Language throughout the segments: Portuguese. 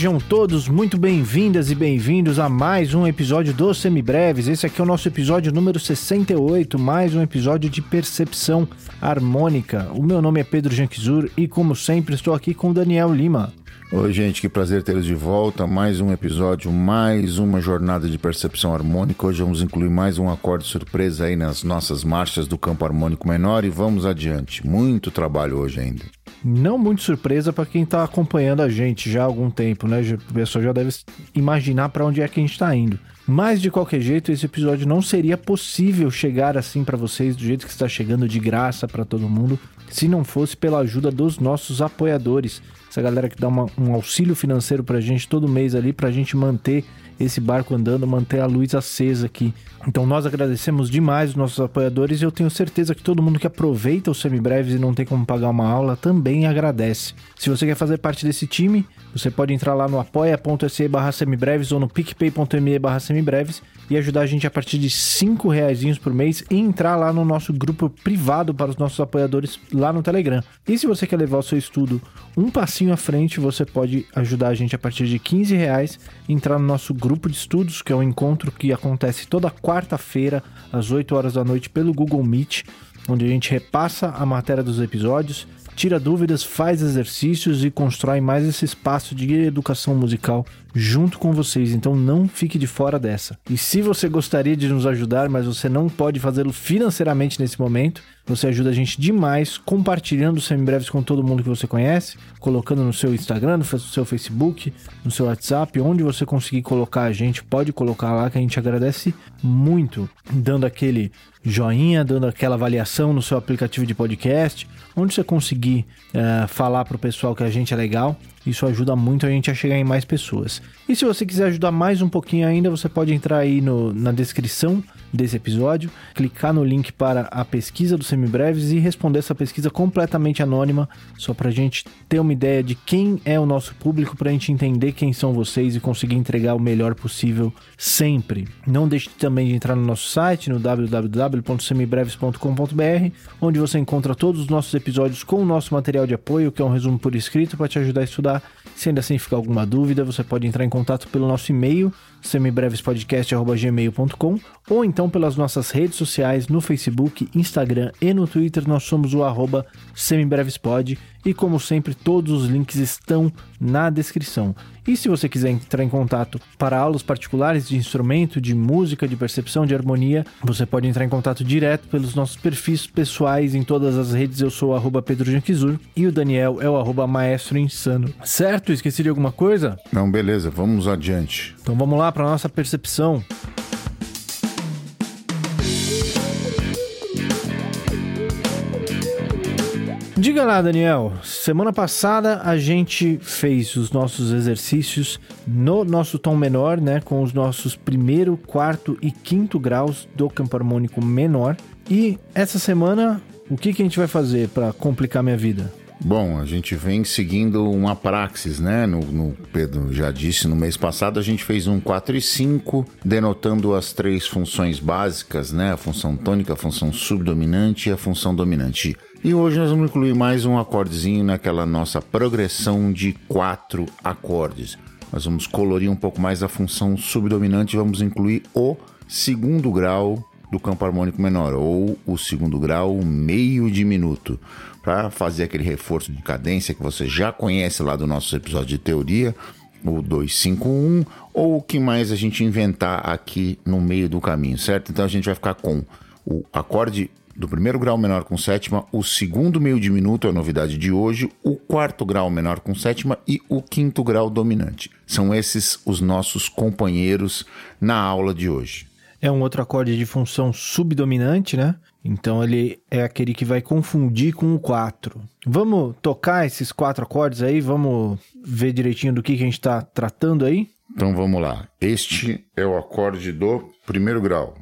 Sejam todos muito bem-vindas e bem-vindos a mais um episódio do Semibreves. Esse aqui é o nosso episódio número 68, mais um episódio de percepção harmônica. O meu nome é Pedro Janquizur e, como sempre, estou aqui com o Daniel Lima. Oi, gente, que prazer tê-los de volta. Mais um episódio, mais uma jornada de percepção harmônica. Hoje vamos incluir mais um acorde surpresa aí nas nossas marchas do campo harmônico menor e vamos adiante. Muito trabalho hoje ainda. Não muito surpresa para quem está acompanhando a gente já há algum tempo, né? O pessoal já deve imaginar para onde é que a gente está indo. Mas de qualquer jeito, esse episódio não seria possível chegar assim para vocês do jeito que está chegando de graça para todo mundo, se não fosse pela ajuda dos nossos apoiadores. Essa galera que dá uma, um auxílio financeiro para a gente todo mês ali, para a gente manter esse barco andando, manter a luz acesa aqui. Então nós agradecemos demais os nossos apoiadores e eu tenho certeza que todo mundo que aproveita os semibreves e não tem como pagar uma aula também agradece. Se você quer fazer parte desse time, você pode entrar lá no apoia.se barra semibreves ou no picpay.me barra semibreves e ajudar a gente a partir de 5 reais por mês e entrar lá no nosso grupo privado para os nossos apoiadores lá no Telegram. E se você quer levar o seu estudo um passinho à frente, você pode ajudar a gente a partir de 15 reais entrar no nosso grupo de estudos, que é um encontro que acontece toda quarta-feira às 8 horas da noite pelo Google Meet, onde a gente repassa a matéria dos episódios tira dúvidas, faz exercícios e constrói mais esse espaço de educação musical junto com vocês. Então não fique de fora dessa. E se você gostaria de nos ajudar, mas você não pode fazê-lo financeiramente nesse momento, você ajuda a gente demais compartilhando os semibreves com todo mundo que você conhece, colocando no seu Instagram, no seu Facebook, no seu WhatsApp, onde você conseguir colocar a gente, pode colocar lá que a gente agradece muito, dando aquele joinha, dando aquela avaliação no seu aplicativo de podcast, onde você conseguir uh, falar para o pessoal que a gente é legal. Isso ajuda muito a gente a chegar em mais pessoas. E se você quiser ajudar mais um pouquinho ainda, você pode entrar aí no, na descrição desse episódio, clicar no link para a pesquisa do Semibreves e responder essa pesquisa completamente anônima, só para a gente ter uma ideia de quem é o nosso público, para a gente entender quem são vocês e conseguir entregar o melhor possível sempre. Não deixe também de entrar no nosso site, no www.semibreves.com.br, onde você encontra todos os nossos episódios com o nosso material de apoio, que é um resumo por escrito para te ajudar a estudar. Se ainda assim ficar alguma dúvida, você pode entrar em contato pelo nosso e-mail semibrevespodcast.gmail.com ou então pelas nossas redes sociais no Facebook, Instagram e no Twitter. Nós somos o arroba semibrevespod e como sempre todos os links estão na descrição. E se você quiser entrar em contato para aulas particulares de instrumento, de música, de percepção, de harmonia, você pode entrar em contato direto pelos nossos perfis pessoais em todas as redes. Eu sou o Pedro Janquizur e o Daniel é o arroba Maestro Insano. Certo? Esqueci de alguma coisa? Não, beleza, vamos adiante. Então vamos lá para nossa percepção. Diga lá, Daniel. Semana passada a gente fez os nossos exercícios no nosso tom menor, né? Com os nossos primeiro, quarto e quinto graus do campo harmônico menor. E essa semana, o que, que a gente vai fazer para complicar minha vida? Bom, a gente vem seguindo uma praxis, né? No, no, Pedro já disse, no mês passado a gente fez um 4 e 5, denotando as três funções básicas, né? A função tônica, a função subdominante e a função dominante. E hoje nós vamos incluir mais um acordezinho naquela nossa progressão de quatro acordes. Nós vamos colorir um pouco mais a função subdominante e vamos incluir o segundo grau do campo harmônico menor, ou o segundo grau meio diminuto, para fazer aquele reforço de cadência que você já conhece lá do nosso episódio de teoria, o 251, ou o que mais a gente inventar aqui no meio do caminho, certo? Então a gente vai ficar com o acorde do primeiro grau menor com sétima, o segundo meio diminuto é a novidade de hoje, o quarto grau menor com sétima e o quinto grau dominante. São esses os nossos companheiros na aula de hoje. É um outro acorde de função subdominante, né? Então ele é aquele que vai confundir com o 4. Vamos tocar esses quatro acordes aí? Vamos ver direitinho do que, que a gente está tratando aí? Então vamos lá. Este é o acorde do primeiro grau.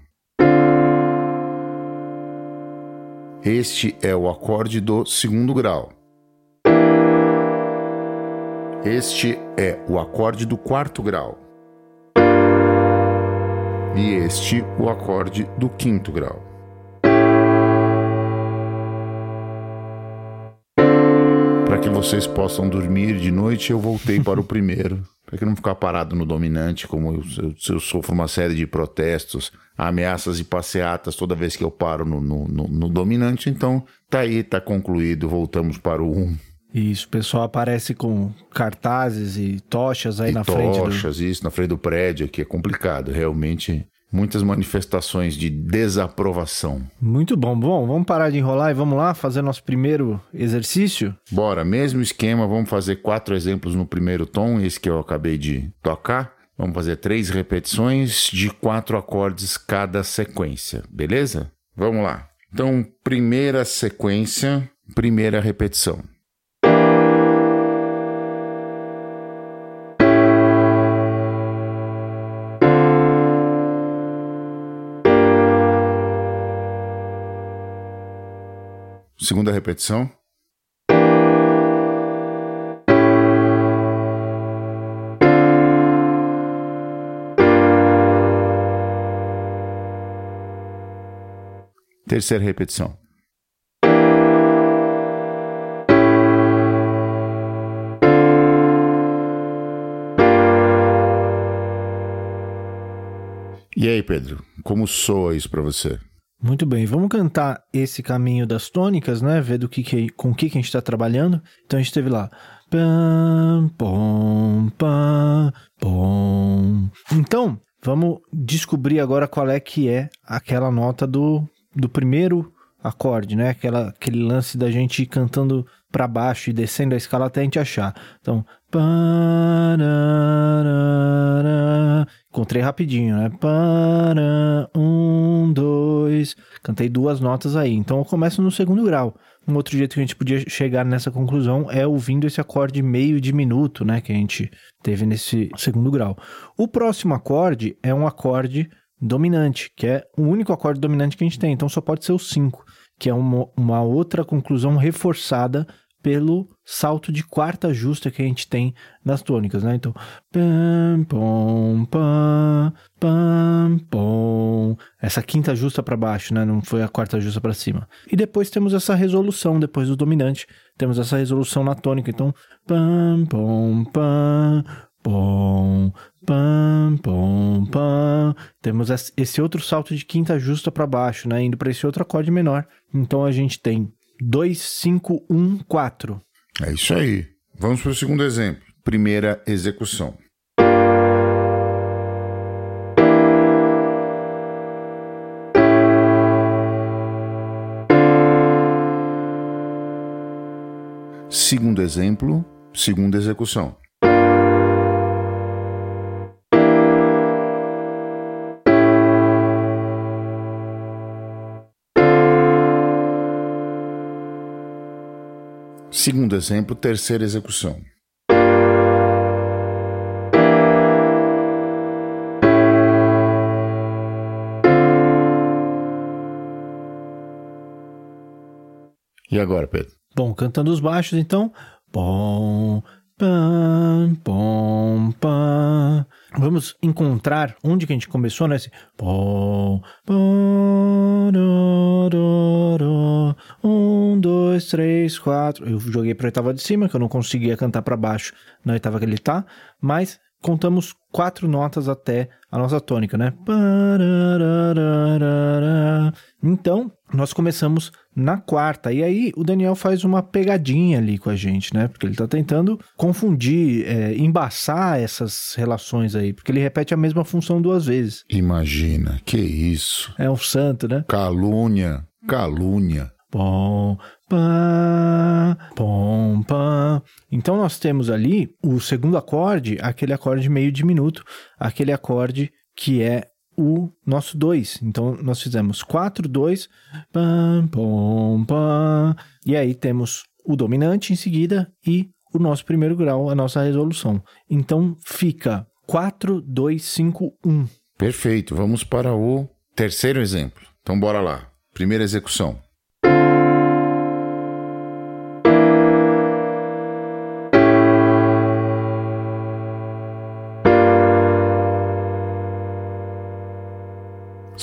Este é o acorde do segundo grau. Este é o acorde do quarto grau. E este o acorde do quinto grau. Para que vocês possam dormir de noite, eu voltei para o primeiro. Para que não ficar parado no dominante, como eu, eu, eu, sofro uma série de protestos, ameaças e passeatas toda vez que eu paro no, no, no, no dominante. Então, tá aí, tá concluído, voltamos para o 1. Isso, o pessoal aparece com cartazes e tochas aí e na tochas, frente. Tochas, isso, na frente do prédio, que é complicado. Realmente muitas manifestações de desaprovação. Muito bom. Bom, vamos parar de enrolar e vamos lá fazer nosso primeiro exercício? Bora, mesmo esquema, vamos fazer quatro exemplos no primeiro tom, esse que eu acabei de tocar. Vamos fazer três repetições de quatro acordes cada sequência, beleza? Vamos lá. Então, primeira sequência, primeira repetição. Segunda repetição. Terceira repetição. E aí, Pedro, como soa isso para você? Muito bem, vamos cantar esse caminho das tônicas, né? Ver do que, que com o que, que a gente está trabalhando. Então a gente teve lá. Então, vamos descobrir agora qual é que é aquela nota do, do primeiro acorde, né? Aquela, aquele lance da gente cantando para baixo e descendo a escala até a gente achar. Então, encontrei rapidinho, né? Um, dois, cantei duas notas aí. Então eu começo no segundo grau. Um outro jeito que a gente podia chegar nessa conclusão é ouvindo esse acorde meio diminuto, né? Que a gente teve nesse segundo grau. O próximo acorde é um acorde dominante, que é o único acorde dominante que a gente tem. Então só pode ser o 5 que é uma, uma outra conclusão reforçada pelo salto de quarta justa que a gente tem nas tônicas, né? Então, pam, pom, pam, pam, pom. Essa quinta justa para baixo, né? Não foi a quarta justa para cima. E depois temos essa resolução depois do dominante, temos essa resolução na tônica. Então, pam, pom, pam, pom, pam, pom, pam. Temos esse outro salto de quinta justa para baixo, né? Indo para esse outro acorde menor. Então a gente tem 2, 5, 1, 4. É isso aí. Vamos para o segundo exemplo. Primeira execução. Segundo exemplo, segunda execução. Segundo exemplo, terceira execução. E agora, Pedro? Bom, cantando os baixos, então. Bom, pam, pom, pam. Vamos encontrar onde que a gente começou, né? Pom, pom. Um, dois, três, quatro. Eu joguei para oitava de cima, que eu não conseguia cantar para baixo na oitava que ele tá, mas contamos quatro notas até a nossa tônica, né? Então, nós começamos na quarta. E aí o Daniel faz uma pegadinha ali com a gente, né? Porque ele tá tentando confundir, é, embaçar essas relações aí, porque ele repete a mesma função duas vezes. Imagina, que isso. É um santo, né? Calúnia, calúnia. Pom, pá, pom, pá. Então nós temos ali o segundo acorde, aquele acorde meio diminuto, aquele acorde que é o nosso 2. Então nós fizemos 4, 2, pam, pom, pam. E aí temos o dominante em seguida e o nosso primeiro grau, a nossa resolução. Então fica 4, 2, 5, 1. Perfeito. Vamos para o terceiro exemplo. Então bora lá. Primeira execução.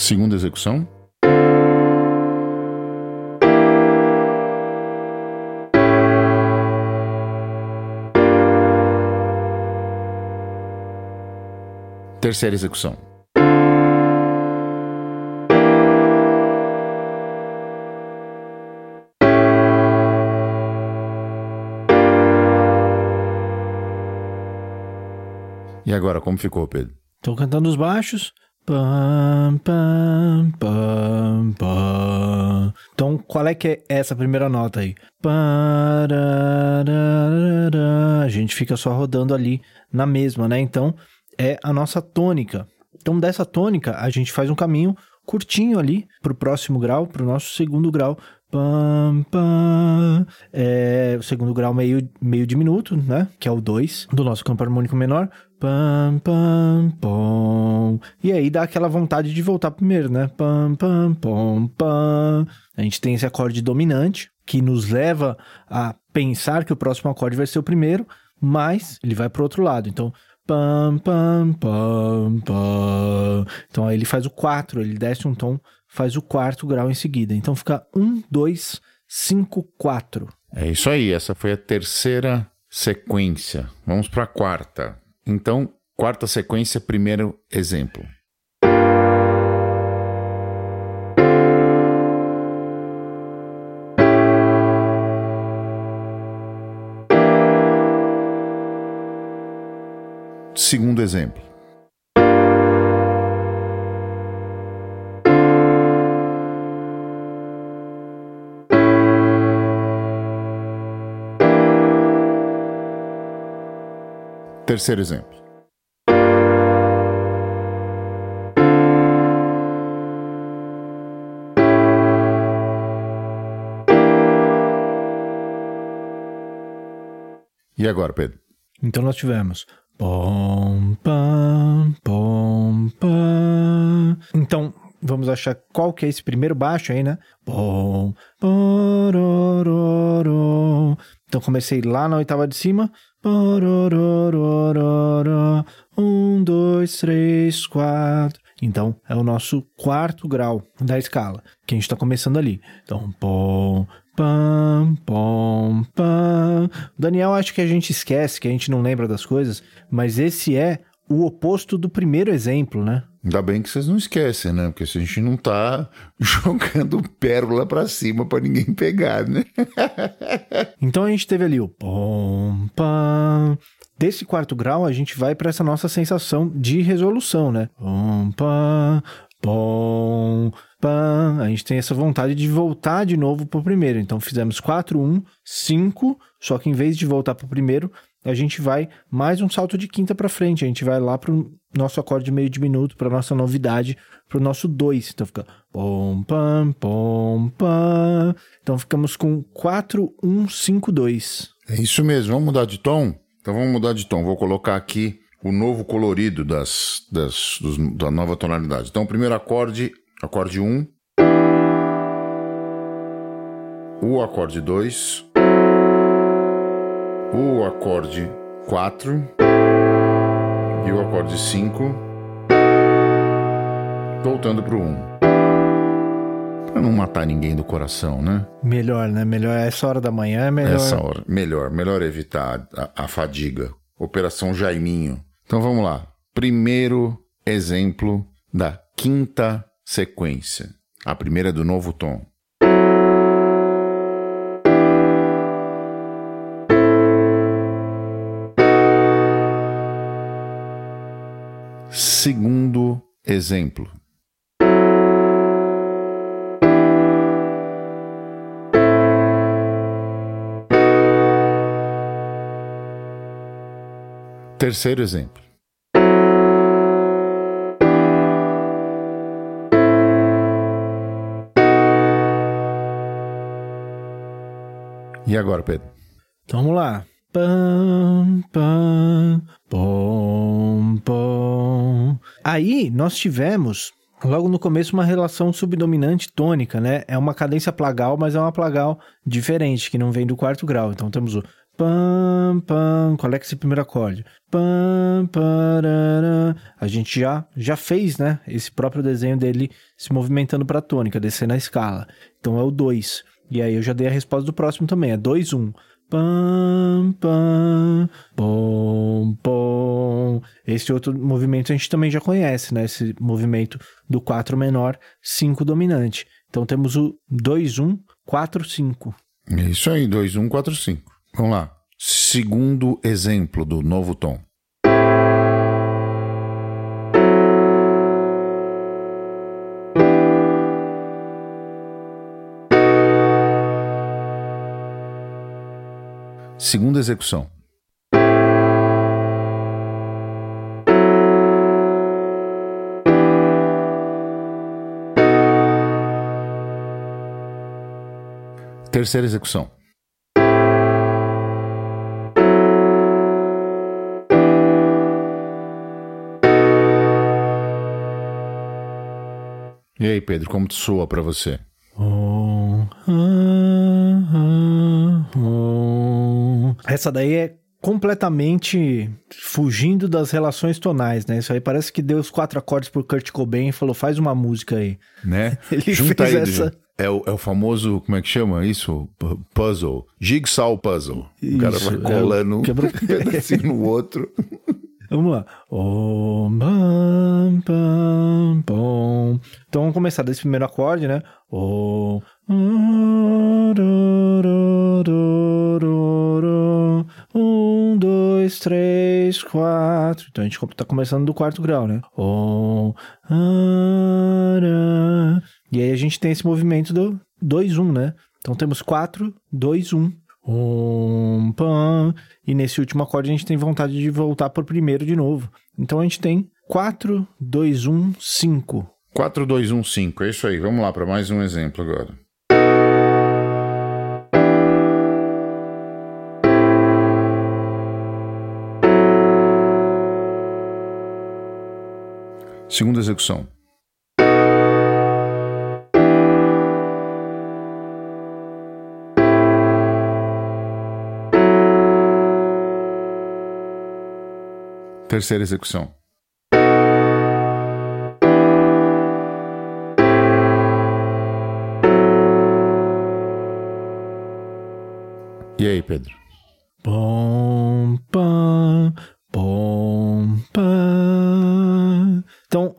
Segunda execução. Terceira execução. E agora, como ficou, Pedro? Estou cantando os baixos, Pam, pam, pam, pam. Então, qual é que é essa primeira nota aí? A gente fica só rodando ali na mesma, né? Então, é a nossa tônica. Então, dessa tônica, a gente faz um caminho curtinho ali para o próximo grau, para o nosso segundo grau. Pam, pam. É, o segundo grau meio, meio diminuto, né? Que é o 2 do nosso campo harmônico menor. Pam, pam, pom. E aí dá aquela vontade de voltar primeiro, né? Pam, pam, pom, pam. A gente tem esse acorde dominante que nos leva a pensar que o próximo acorde vai ser o primeiro, mas ele vai para o outro lado. Então, pam, pam, pam, pam. Então aí ele faz o 4, ele desce um tom, faz o quarto grau em seguida. Então fica 1, 2, 5, 4. É isso aí, essa foi a terceira sequência. Vamos para a quarta. Então, quarta sequência, primeiro exemplo. Segundo exemplo. Terceiro exemplo. E agora, Pedro? Então nós tivemos pom, pam, pom, pam. Então vamos achar qual que é esse primeiro baixo aí, né? Porororo. Então comecei lá na oitava de cima. Um, dois, três, quatro. Então é o nosso quarto grau da escala que a gente está começando ali. Então, pom, pam, pom, pam. Daniel, acho que a gente esquece, que a gente não lembra das coisas, mas esse é o oposto do primeiro exemplo, né? Ainda bem que vocês não esquecem, né? Porque se a gente não tá jogando pérola para cima para ninguém pegar, né? então a gente teve ali o pom, pam. Desse quarto grau, a gente vai para essa nossa sensação de resolução, né? Pom, pom, pam. A gente tem essa vontade de voltar de novo pro primeiro. Então fizemos 4, 1, 5, só que em vez de voltar pro primeiro, a gente vai mais um salto de quinta para frente. A gente vai lá pro nosso acorde meio diminuto, para nossa novidade, pro nosso 2. Então fica pom pam pom pam. Então ficamos com 4 1 5 2. É isso mesmo. Vamos mudar de tom? Então vamos mudar de tom. Vou colocar aqui o novo colorido das, das dos, da nova tonalidade. Então o primeiro acorde, acorde 1. Um, o acorde 2 o acorde 4 e o acorde 5, voltando para o 1. Para não matar ninguém do coração, né? Melhor, né? Melhor essa hora da manhã é melhor. Essa hora, melhor, melhor evitar a, a fadiga. Operação Jaiminho. Então vamos lá. Primeiro exemplo da quinta sequência. A primeira é do novo tom. Segundo exemplo. Terceiro exemplo. E agora, Pedro? Então vamos lá. Pam, pam, Aí nós tivemos logo no começo uma relação subdominante tônica, né? É uma cadência plagal, mas é uma plagal diferente, que não vem do quarto grau. Então temos o pam, pam. Qual é é esse primeiro acorde? Pam, parará. A gente já, já fez, né? Esse próprio desenho dele se movimentando para tônica, descendo a escala. Então é o 2. E aí eu já dei a resposta do próximo também, é 2, 1. Um. Pam, pam, pom. pom. Esse outro movimento a gente também já conhece, né? Esse movimento do 4 menor, 5 dominante. Então temos o 2, 1, 4, 5. É isso aí, 2, 1, 4, 5. Vamos lá. Segundo exemplo do novo tom. Segunda execução. Terceira execução. E aí, Pedro, como soa para você? Essa daí é completamente fugindo das relações tonais, né? Isso aí parece que deu os quatro acordes pro Kurt Cobain e falou, faz uma música aí. Né? Ele Junta fez aí, essa... É o, é o famoso, como é que chama isso? Puzzle. Jigsaw puzzle. o cara Isso, vai é, colando um pedacinho no outro. Vamos lá. Então vamos começar desse primeiro acorde, né? Dois, três, quatro. Então a gente tá começando do quarto grau, né? Ara. E aí a gente tem esse movimento do 2, 1, né? Então temos 4, 2, 1. Um, pam. E nesse último acorde a gente tem vontade de voltar por primeiro de novo. Então a gente tem 4, 2, 1, 5. 4, 2, 1, 5. É isso aí. Vamos lá para mais um exemplo agora. Segunda execução. Terceira execução. E aí, Pedro?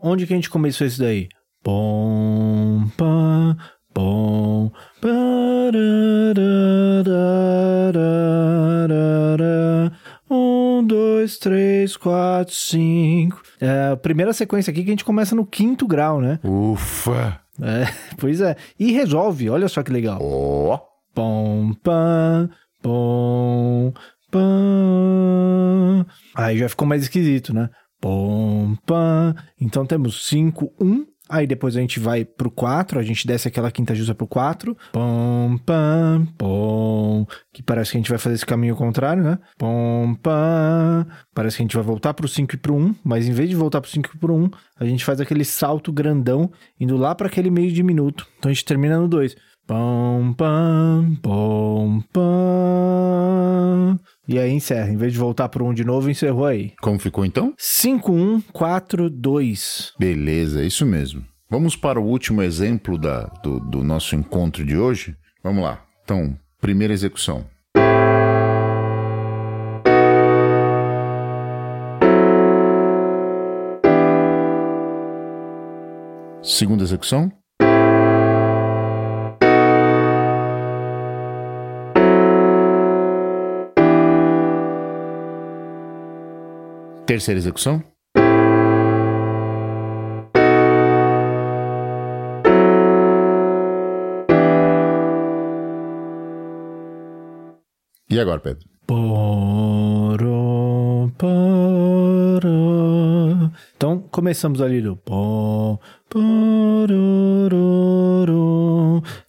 Onde que a gente começou isso daí? Pom, pam, pom, parararararara. Um, dois, três, quatro, cinco. É a primeira sequência aqui que a gente começa no quinto grau, né? Ufa! É, pois é. E resolve, olha só que legal. Ó! Pom, pam, pom, pam. Aí já ficou mais esquisito, né? Pom, pam. Então temos 5, 1. Aí depois a gente vai pro 4, a gente desce aquela quinta justa pro 4. Pom, pam, pom. Que parece que a gente vai fazer esse caminho contrário, né? Pom, pam. Parece que a gente vai voltar pro 5 e pro 1, mas em vez de voltar pro 5 e pro 1, a gente faz aquele salto grandão indo lá para aquele meio de minuto. Então a gente termina no 2. Pam, pam, pom, pam. E aí encerra. Em vez de voltar pro 1 de novo, encerrou aí. Como ficou então? 5, 1, 4, 2. Beleza, é isso mesmo. Vamos para o último exemplo da, do, do nosso encontro de hoje? Vamos lá. Então, primeira execução. Segunda execução. Terceira execução. E agora, Pedro? Então, começamos ali do.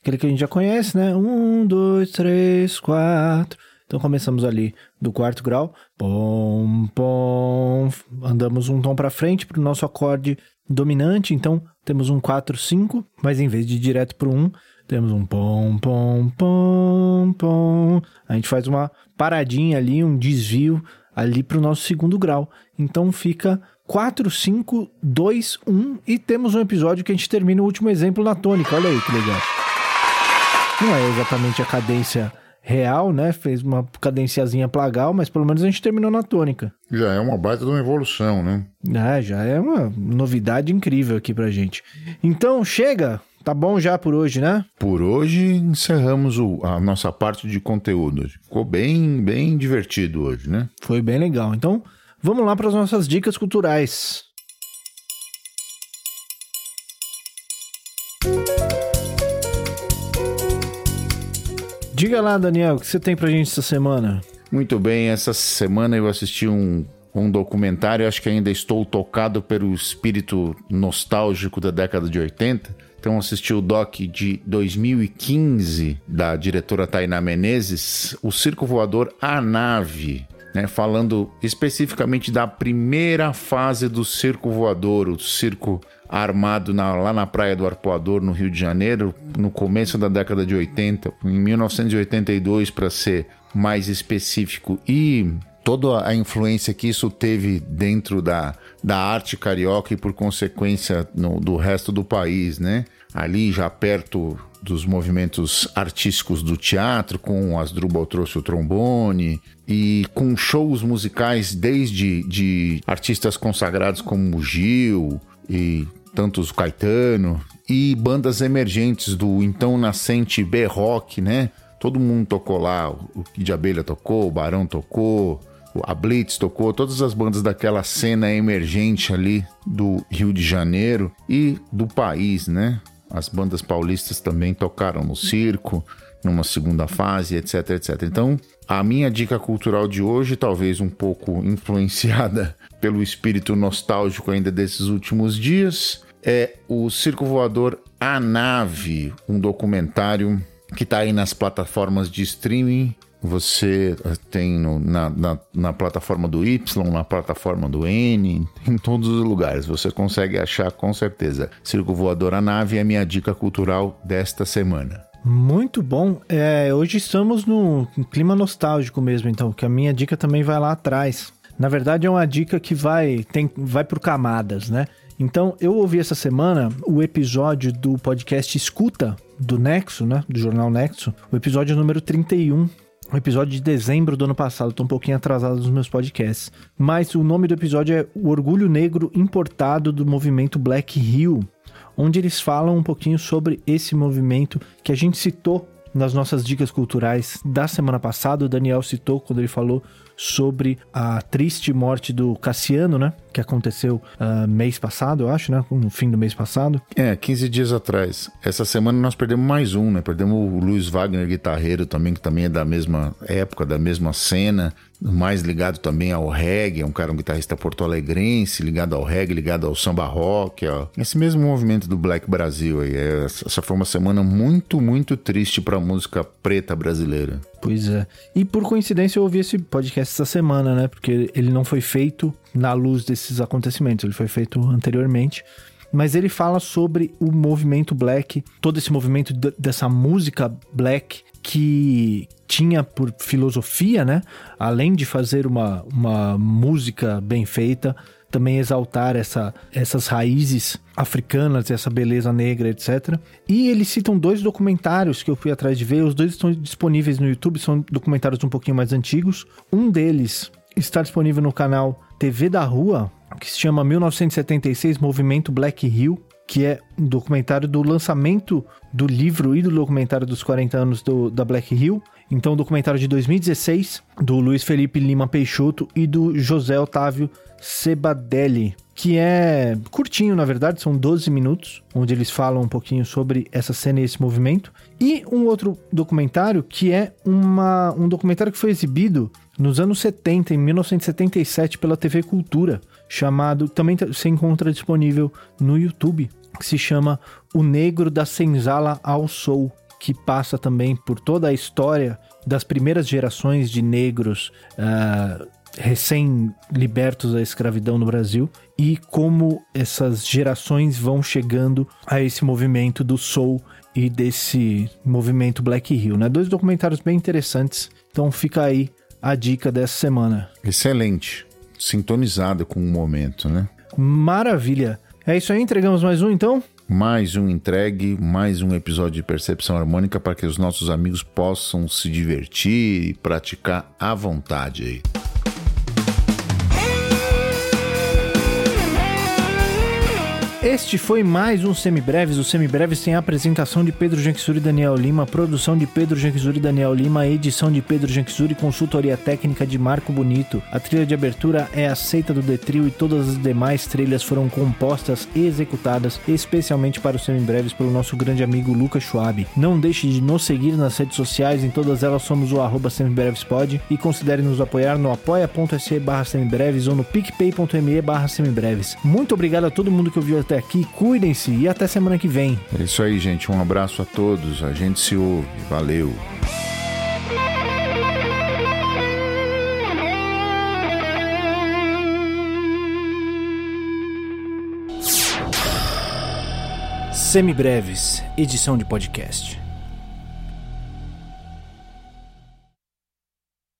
Aquele que a gente já conhece, né? Um, dois, três, quatro. Então, começamos ali do quarto grau. Pom, pom. Andamos um tom para frente para o nosso acorde dominante. Então, temos um 4, 5. Mas em vez de ir direto para o 1, temos um pom, pom, pom, pom. A gente faz uma paradinha ali, um desvio ali para o nosso segundo grau. Então fica 4, 5, 2, 1 e temos um episódio que a gente termina o último exemplo na tônica. Olha aí que legal. Não é exatamente a cadência real, né? Fez uma cadenciazinha plagal, mas pelo menos a gente terminou na tônica. Já é uma baita de uma evolução, né? É, já é uma novidade incrível aqui pra gente. Então, chega! Tá bom já por hoje, né? Por hoje encerramos o, a nossa parte de conteúdo. Ficou bem, bem divertido hoje, né? Foi bem legal. Então, vamos lá para as nossas dicas culturais. Diga lá, Daniel, o que você tem pra gente essa semana? Muito bem, essa semana eu assisti um, um documentário, acho que ainda estou tocado pelo espírito nostálgico da década de 80. Então assisti o doc de 2015 da diretora Tainá Menezes, O Circo Voador A Nave, né, falando especificamente da primeira fase do circo voador, o circo armado na, lá na Praia do Arpoador, no Rio de Janeiro, no começo da década de 80, em 1982, para ser mais específico, e toda a influência que isso teve dentro da, da arte carioca e, por consequência, no, do resto do país, né? Ali já perto dos movimentos artísticos do teatro, com Asdrubal trouxe o trombone, e com shows musicais desde de artistas consagrados como Gil e tantos Caetano e bandas emergentes do então nascente B-Rock, né? Todo mundo tocou lá, o Kid Abelha tocou, o Barão tocou, a Blitz tocou, todas as bandas daquela cena emergente ali do Rio de Janeiro e do país, né? As bandas paulistas também tocaram no circo, numa segunda fase, etc, etc. Então, a minha dica cultural de hoje, talvez um pouco influenciada pelo espírito nostálgico ainda desses últimos dias, é o Circo Voador A Nave, um documentário que está aí nas plataformas de streaming. Você eh, tem no, na, na, na, plataforma do Y, na plataforma do N, em todos os lugares. Você consegue achar com certeza. Circo Voador A Nave é a minha dica cultural desta semana. Muito bom. É, hoje estamos no clima nostálgico mesmo, então, que a minha dica também vai lá atrás. Na verdade, é uma dica que vai, tem, vai por camadas, né? Então, eu ouvi essa semana o episódio do podcast Escuta, do Nexo, né? Do jornal Nexo, o episódio número 31. O episódio de dezembro do ano passado, tô um pouquinho atrasado nos meus podcasts. Mas o nome do episódio é O Orgulho Negro Importado do Movimento Black Hill, onde eles falam um pouquinho sobre esse movimento que a gente citou nas nossas dicas culturais da semana passada. O Daniel citou quando ele falou sobre a triste morte do Cassiano, né? Que aconteceu uh, mês passado, eu acho, né? No fim do mês passado. É, 15 dias atrás. Essa semana nós perdemos mais um, né? Perdemos o Luiz Wagner, guitarreiro também, que também é da mesma época, da mesma cena mais ligado também ao reggae, é um cara, um guitarrista porto-alegrense, ligado ao reggae, ligado ao samba rock, ó. Esse mesmo movimento do Black Brasil aí. É, essa foi uma semana muito, muito triste para a música preta brasileira. Pois é. E por coincidência eu ouvi esse podcast essa semana, né? Porque ele não foi feito na luz desses acontecimentos, ele foi feito anteriormente mas ele fala sobre o movimento black, todo esse movimento dessa música black que tinha por filosofia, né? Além de fazer uma, uma música bem feita, também exaltar essa, essas raízes africanas, essa beleza negra, etc. E eles citam dois documentários que eu fui atrás de ver, os dois estão disponíveis no YouTube, são documentários um pouquinho mais antigos. Um deles está disponível no canal TV da Rua, que se chama 1976 Movimento Black Hill, que é um documentário do lançamento do livro e do documentário dos 40 anos do, da Black Hill. Então, documentário de 2016, do Luiz Felipe Lima Peixoto e do José Otávio Sebadelli, que é curtinho, na verdade, são 12 minutos, onde eles falam um pouquinho sobre essa cena e esse movimento. E um outro documentário que é uma, um documentário que foi exibido nos anos 70, em 1977, pela TV Cultura, chamado, também se encontra disponível no YouTube, que se chama O Negro da Senzala ao Soul, que passa também por toda a história das primeiras gerações de negros uh, recém-libertos da escravidão no Brasil e como essas gerações vão chegando a esse movimento do soul e desse movimento Black Hill, né? Dois documentários bem interessantes. Então fica aí a dica dessa semana. Excelente. Sintonizado com o momento, né? Maravilha. É isso aí, entregamos mais um então? Mais um entregue, mais um episódio de Percepção Harmônica para que os nossos amigos possam se divertir e praticar à vontade aí. Este foi mais um Semibreves. O Semibreves tem a apresentação de Pedro Janquizuri e Daniel Lima, produção de Pedro Janquizuri e Daniel Lima, edição de Pedro Janquizuri, consultoria técnica de Marco Bonito. A trilha de abertura é aceita do Detril e todas as demais trilhas foram compostas e executadas especialmente para o Semibreves pelo nosso grande amigo Lucas Schwab. Não deixe de nos seguir nas redes sociais, em todas elas somos o arroba semibrevespod e considere nos apoiar no apoia.se barra semibreves ou no picpay.me barra semibreves. Muito obrigado a todo mundo que ouviu até aqui, cuidem-se e até semana que vem. É isso aí, gente. Um abraço a todos. A gente se ouve. Valeu. Semibreves, edição de podcast.